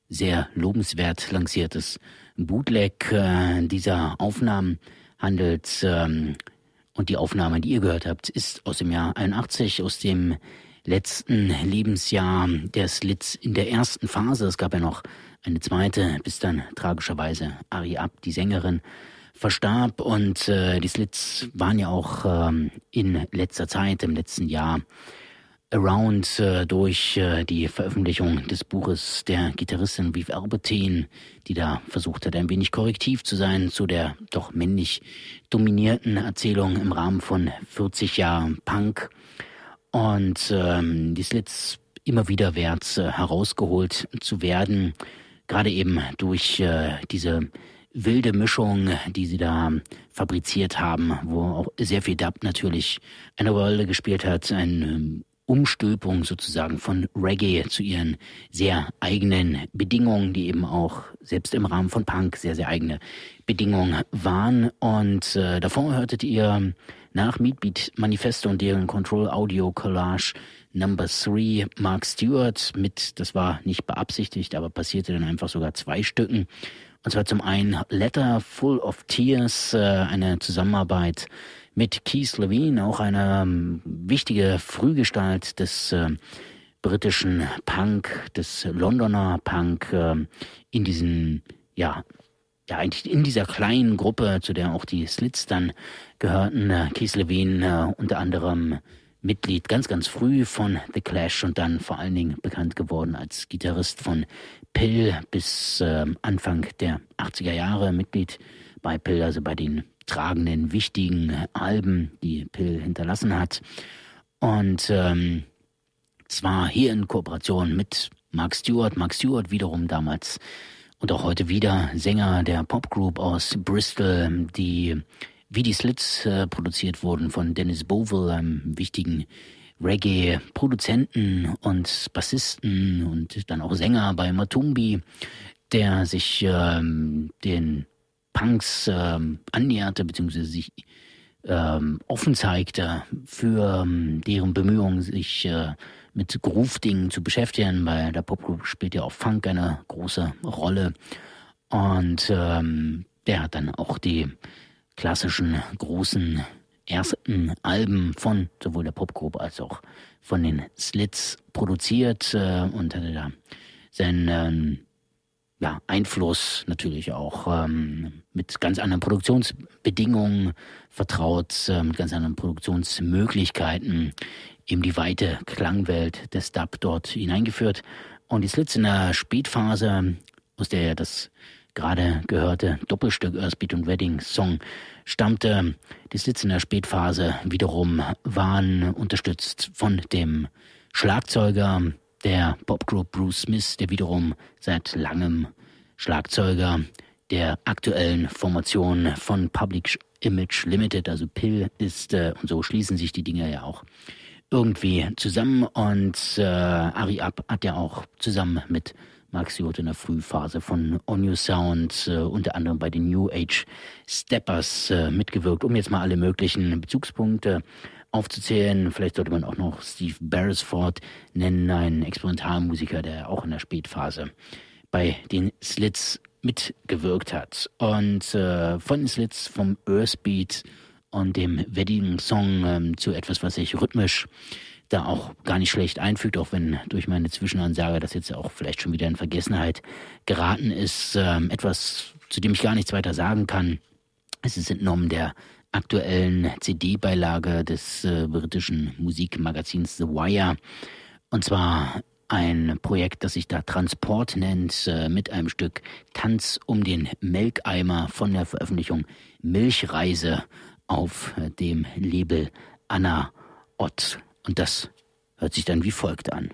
sehr lobenswert lanciertes Bootleg äh, dieser Aufnahmen handelt. Ähm, und die Aufnahme, die ihr gehört habt, ist aus dem Jahr 81, aus dem letzten Lebensjahr der Slits in der ersten Phase. Es gab ja noch eine zweite, bis dann tragischerweise Ari Ab, die Sängerin, verstarb. Und äh, die Slits waren ja auch ähm, in letzter Zeit, im letzten Jahr, around äh, durch äh, die Veröffentlichung des Buches der Gitarristin Viv Albertine, die da versucht hat, ein wenig korrektiv zu sein zu der doch männlich dominierten Erzählung im Rahmen von 40 Jahren Punk. Und ähm, die Slits immer wieder wert äh, herausgeholt zu werden, gerade eben durch äh, diese wilde Mischung, die sie da fabriziert haben, wo auch sehr viel Dub natürlich eine Rolle gespielt hat, ein ähm, Umstülpung sozusagen von Reggae zu ihren sehr eigenen Bedingungen, die eben auch selbst im Rahmen von Punk sehr, sehr eigene Bedingungen waren. Und äh, davor hörtet ihr nach Meatbeat Manifesto und deren Control Audio Collage Number 3 Mark Stewart mit, das war nicht beabsichtigt, aber passierte dann einfach sogar zwei Stücken. Und zwar zum einen Letter Full of Tears, äh, eine Zusammenarbeit mit Keith Levine, auch eine ähm, wichtige Frühgestalt des äh, britischen Punk, des Londoner Punk, äh, in diesen, ja, ja, eigentlich in dieser kleinen Gruppe, zu der auch die Slits dann gehörten, äh, Keith Levine äh, unter anderem Mitglied ganz, ganz früh von The Clash und dann vor allen Dingen bekannt geworden als Gitarrist von Pill bis äh, Anfang der 80er Jahre, Mitglied bei Pill, also bei den tragenden, wichtigen Alben, die Pill hinterlassen hat. Und ähm, zwar hier in Kooperation mit Mark Stewart. Mark Stewart wiederum damals und auch heute wieder Sänger der Popgroup aus Bristol, die wie die Slits äh, produziert wurden von Dennis Bovell, einem wichtigen Reggae-Produzenten und Bassisten und dann auch Sänger bei Matumbi, der sich ähm, den Punks ähm, annäherte, beziehungsweise sich ähm, offen zeigte für ähm, deren Bemühungen, sich äh, mit Groove-Dingen zu beschäftigen. Bei der Popgroup spielt ja auch Funk eine große Rolle. Und ähm, der hat dann auch die klassischen großen ersten Alben von sowohl der Popgroup als auch von den Slits produziert äh, und hatte da seinen ähm, ja, Einfluss natürlich auch ähm, mit ganz anderen Produktionsbedingungen vertraut, äh, mit ganz anderen Produktionsmöglichkeiten eben die weite Klangwelt des Dub dort hineingeführt. Und die Slits in der Spätphase, aus der das gerade gehörte Doppelstück Earthbeat und Wedding Song stammte. Die Slits in der Spätphase wiederum waren unterstützt von dem Schlagzeuger der Popgroup Bruce Smith, der wiederum seit langem Schlagzeuger der aktuellen Formation von Public Image Limited, also PIL ist, äh, und so schließen sich die Dinge ja auch irgendwie zusammen. Und äh, Ari Ab hat ja auch zusammen mit Max Jod in der Frühphase von On New Sound, äh, unter anderem bei den New Age Steppers äh, mitgewirkt, um jetzt mal alle möglichen Bezugspunkte aufzuzählen. Vielleicht sollte man auch noch Steve Beresford nennen, einen Experimentalmusiker, der auch in der Spätphase bei den Slits mitgewirkt hat. Und äh, von den Slits, vom Earthbeat und dem Wedding-Song ähm, zu etwas, was sich rhythmisch da auch gar nicht schlecht einfügt, auch wenn durch meine Zwischenansage das jetzt auch vielleicht schon wieder in Vergessenheit geraten ist. Ähm, etwas, zu dem ich gar nichts weiter sagen kann. Es ist entnommen der aktuellen CD-Beilage des äh, britischen Musikmagazins The Wire. Und zwar ein Projekt, das sich da Transport nennt, äh, mit einem Stück Tanz um den Melkeimer von der Veröffentlichung Milchreise auf äh, dem Label Anna Ott. Und das hört sich dann wie folgt an.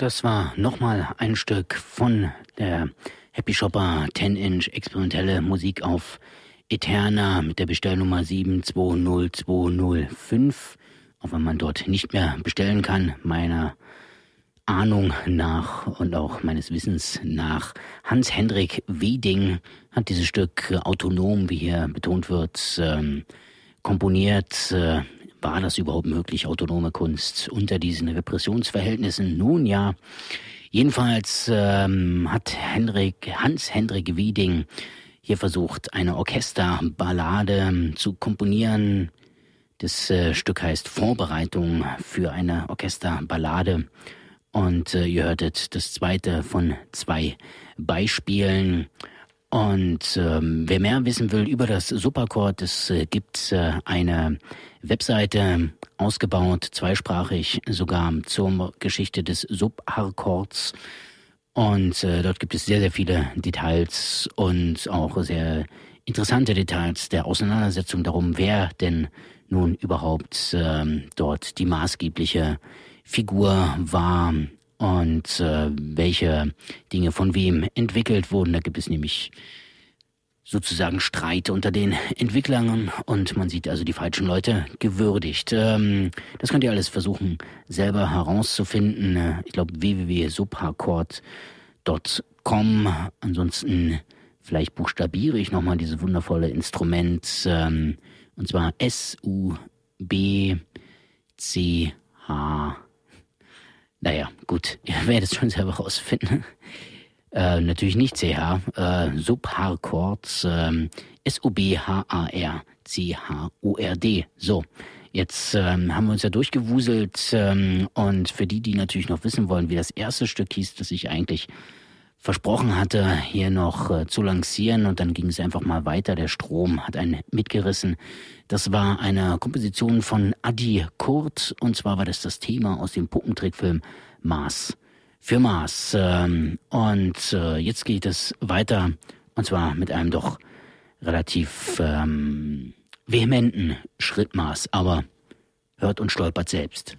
Das war nochmal ein Stück von der Happy Shopper 10-Inch experimentelle Musik auf Eterna mit der Bestellnummer 720205. Auch wenn man dort nicht mehr bestellen kann, meiner Ahnung nach und auch meines Wissens nach. Hans-Hendrik Weding hat dieses Stück autonom, wie hier betont wird, ähm, komponiert. War das überhaupt möglich, autonome Kunst unter diesen Repressionsverhältnissen? Nun ja. Jedenfalls ähm, hat Henrik, Hans-Hendrik Wieding hier versucht, eine Orchesterballade zu komponieren. Das äh, Stück heißt Vorbereitung für eine Orchesterballade. Und äh, ihr hörtet das zweite von zwei Beispielen. Und ähm, wer mehr wissen will über das Superchord, es äh, gibt äh, eine Webseite ausgebaut, zweisprachig sogar zur Geschichte des Subharchords. Und äh, dort gibt es sehr, sehr viele Details und auch sehr interessante Details der Auseinandersetzung darum, wer denn nun überhaupt ähm, dort die maßgebliche Figur war und äh, welche Dinge von wem entwickelt wurden. Da gibt es nämlich sozusagen Streit unter den Entwicklern und man sieht also die falschen Leute gewürdigt. Ähm, das könnt ihr alles versuchen selber herauszufinden. Ich glaube www.subharcourt.com. Ansonsten vielleicht buchstabiere ich nochmal dieses wundervolle Instrument ähm, und zwar S U B C H naja, gut, ihr werdet es schon selber rausfinden. Äh, natürlich nicht CH, äh, Subharchord, äh, S-U-B-H-A-R-C-H-O-R-D. So, jetzt ähm, haben wir uns ja durchgewuselt ähm, und für die, die natürlich noch wissen wollen, wie das erste Stück hieß, das ich eigentlich versprochen hatte, hier noch äh, zu lancieren und dann ging es einfach mal weiter. Der Strom hat einen mitgerissen. Das war eine Komposition von Adi Kurt und zwar war das das Thema aus dem Puppentrickfilm Mars für Mars. Ähm, und äh, jetzt geht es weiter und zwar mit einem doch relativ ähm, vehementen Schrittmaß, aber hört und stolpert selbst.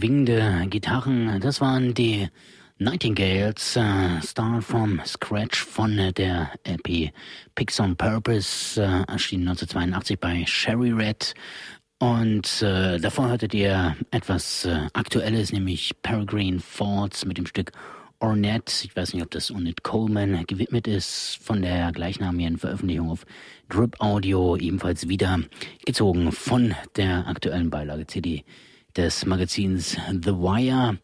Schwingende Gitarren. Das waren die Nightingales, äh, Start from Scratch von äh, der LP Picks on Purpose, äh, erschien 1982 bei Sherry Red. Und äh, davor hörtet ihr etwas äh, Aktuelles, nämlich Peregrine Falls mit dem Stück Ornette. Ich weiß nicht, ob das Ornette Coleman gewidmet ist, von der gleichnamigen Veröffentlichung auf Drip Audio, ebenfalls wieder gezogen von der aktuellen Beilage CD des Magazins The Wire.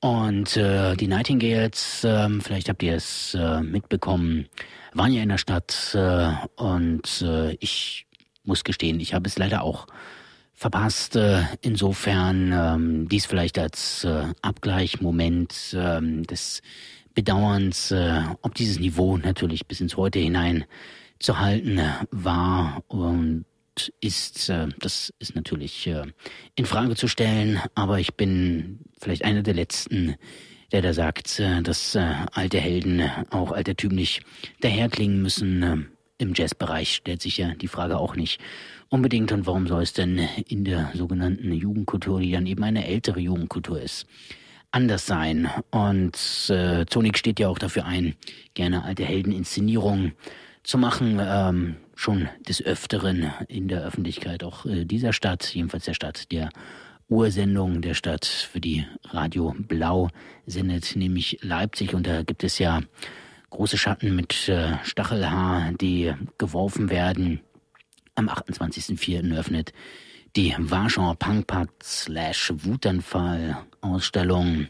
Und äh, die Nightingales, ähm, vielleicht habt ihr es äh, mitbekommen, waren ja in der Stadt äh, und äh, ich muss gestehen, ich habe es leider auch verpasst. Äh, insofern ähm, dies vielleicht als äh, Abgleichmoment ähm, des Bedauerns, äh, ob dieses Niveau natürlich bis ins Heute hinein zu halten war und ist, äh, das ist natürlich äh, in Frage zu stellen, aber ich bin vielleicht einer der letzten, der da sagt, äh, dass alte Helden auch altertümlich daherklingen müssen. Im Jazzbereich stellt sich ja die Frage auch nicht unbedingt. Und warum soll es denn in der sogenannten Jugendkultur, die dann eben eine ältere Jugendkultur ist, anders sein? Und äh, steht ja auch dafür ein, gerne alte Heldeninszenierungen zu machen. Ähm, schon des Öfteren in der Öffentlichkeit auch äh, dieser Stadt, jedenfalls der Stadt der Ursendung der Stadt, für die Radio Blau sendet, nämlich Leipzig. Und da gibt es ja große Schatten mit äh, Stachelhaar, die geworfen werden. Am 28.04. öffnet die Warschauer Punkpakt slash Wutanfall Ausstellung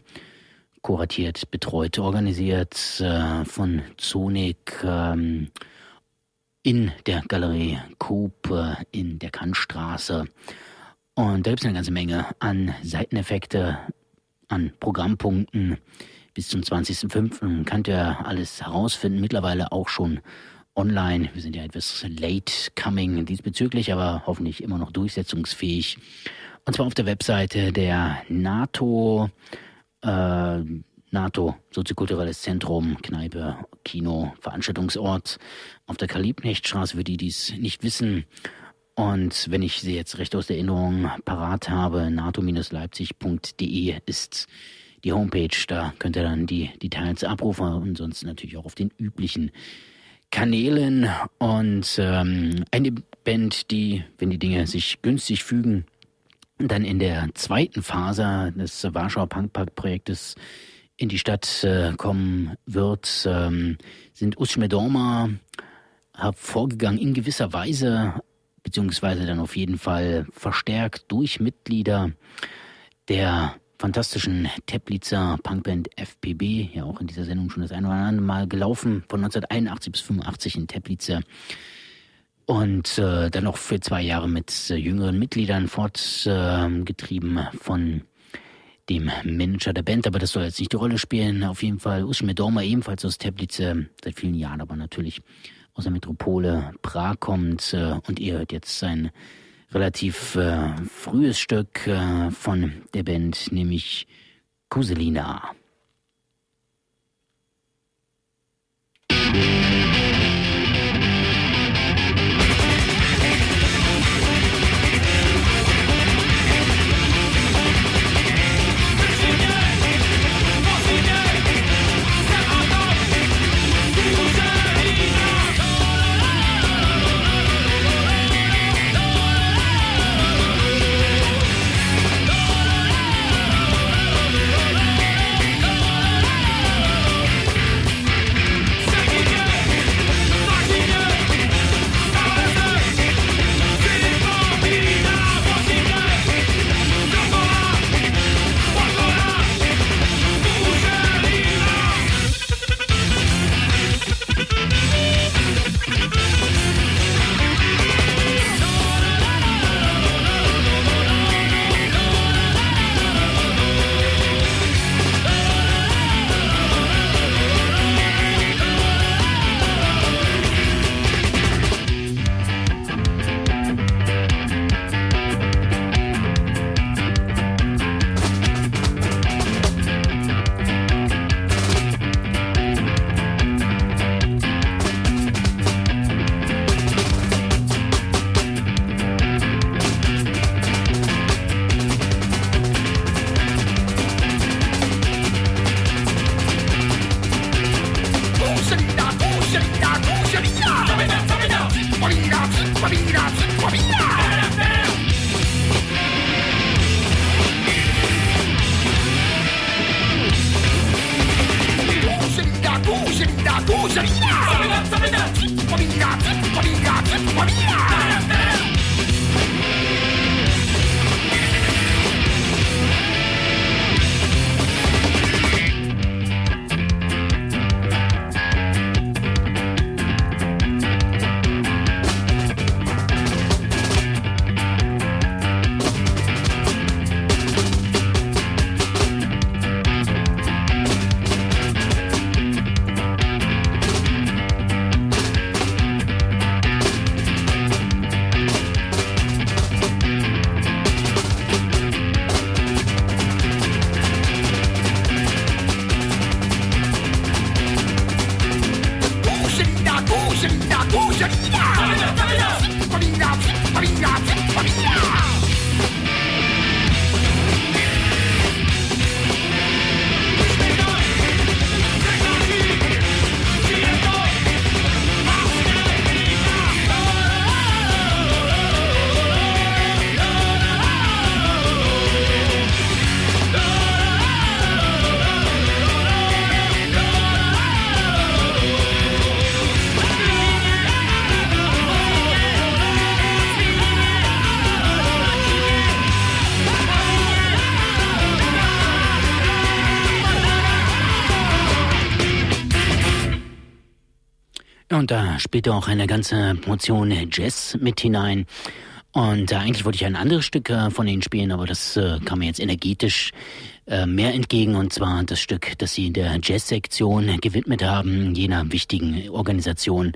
kuratiert, betreut, organisiert äh, von Zonik ähm, in der Galerie Coop äh, in der Kantstraße. Und da gibt es eine ganze Menge an Seiteneffekte, an Programmpunkten. Bis zum 20.05. könnt ihr alles herausfinden. Mittlerweile auch schon online. Wir sind ja etwas late coming diesbezüglich, aber hoffentlich immer noch durchsetzungsfähig. Und zwar auf der Webseite der NATO. Äh, NATO, soziokulturelles Zentrum, Kneipe, Kino, Veranstaltungsort auf der Karl-Liebknecht-Straße, für die dies nicht wissen. Und wenn ich sie jetzt recht aus der Erinnerung parat habe, nato-leipzig.de ist die Homepage. Da könnt ihr dann die Details abrufen und sonst natürlich auch auf den üblichen Kanälen. Und ähm, eine Band, die, wenn die Dinge sich günstig fügen, dann in der zweiten Phase des Warschauer Punkpark-Projektes in die Stadt äh, kommen wird, ähm, sind Uschmedorma hervorgegangen in gewisser Weise, beziehungsweise dann auf jeden Fall verstärkt durch Mitglieder der fantastischen Teplitzer Punkband FPB, ja auch in dieser Sendung schon das ein oder andere Mal gelaufen, von 1981 bis 85 in Teplitzer. Und äh, dann noch für zwei Jahre mit äh, jüngeren Mitgliedern fortgetrieben äh, von dem Manager der Band, aber das soll jetzt nicht die Rolle spielen. Auf jeden Fall Usme Dorma ebenfalls aus Teplice, seit vielen Jahren aber natürlich aus der Metropole Prag kommt äh, und ihr hört jetzt sein relativ äh, frühes Stück äh, von der Band, nämlich Kuselina. Und da spielte auch eine ganze Portion Jazz mit hinein. Und äh, eigentlich wollte ich ein anderes Stück äh, von ihnen spielen, aber das äh, kam mir jetzt energetisch mehr entgegen. Und zwar das Stück, das sie der Jazz-Sektion gewidmet haben, jener wichtigen Organisation,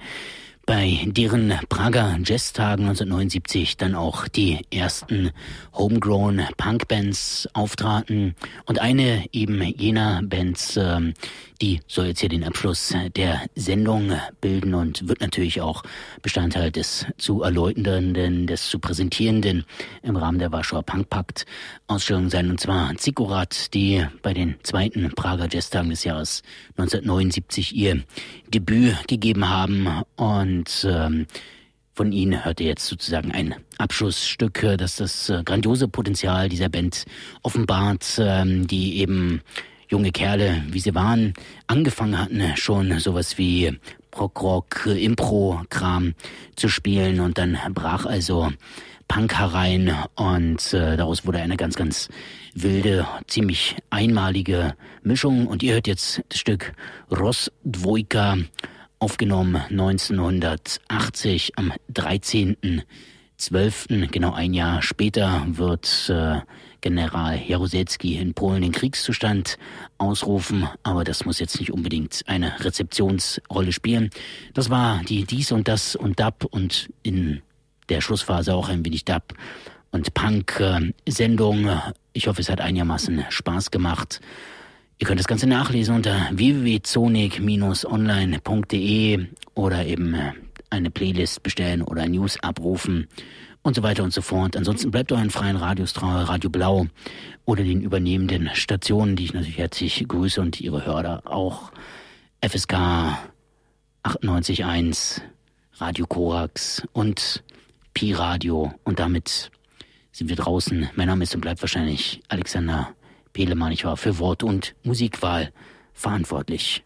bei deren Prager Jazztagen 1979 dann auch die ersten Homegrown Punk-Bands auftraten und eine eben jener Bands, ähm, die soll jetzt hier den Abschluss der Sendung bilden und wird natürlich auch Bestandteil des zu erläuternden, des zu präsentierenden im Rahmen der Warschauer Punkpakt Ausstellung sein. Und zwar Zikorat, die bei den zweiten Prager Jazztagen des Jahres 1979 ihr Debüt gegeben haben und ähm, von ihnen hört ihr jetzt sozusagen ein Abschlussstück, das das äh, grandiose Potenzial dieser Band offenbart, ähm, die eben junge Kerle, wie sie waren, angefangen hatten, schon sowas wie Prog-Rock, Impro-Kram zu spielen und dann brach also Punk herein und äh, daraus wurde eine ganz, ganz wilde, ziemlich einmalige Mischung und ihr hört jetzt das Stück Ross-Dvoika aufgenommen 1980 am 13.12. Genau ein Jahr später wird äh, General Jaruzelski in Polen den Kriegszustand ausrufen, aber das muss jetzt nicht unbedingt eine Rezeptionsrolle spielen. Das war die Dies und Das und Dub und in der Schlussphase auch ein wenig Dub und Punk-Sendung. Ich hoffe, es hat einigermaßen Spaß gemacht. Ihr könnt das Ganze nachlesen unter www.zonik-online.de oder eben eine Playlist bestellen oder News abrufen und so weiter und so fort. Ansonsten bleibt euren freien Radios treu, Radio Blau oder den übernehmenden Stationen, die ich natürlich herzlich grüße und ihre Hörer auch. FSK 98.1, Radio Korax und Pi Radio. Und damit sind wir draußen. Mein Name ist und bleibt wahrscheinlich Alexander Pelemann. Ich war für Wort- und Musikwahl verantwortlich.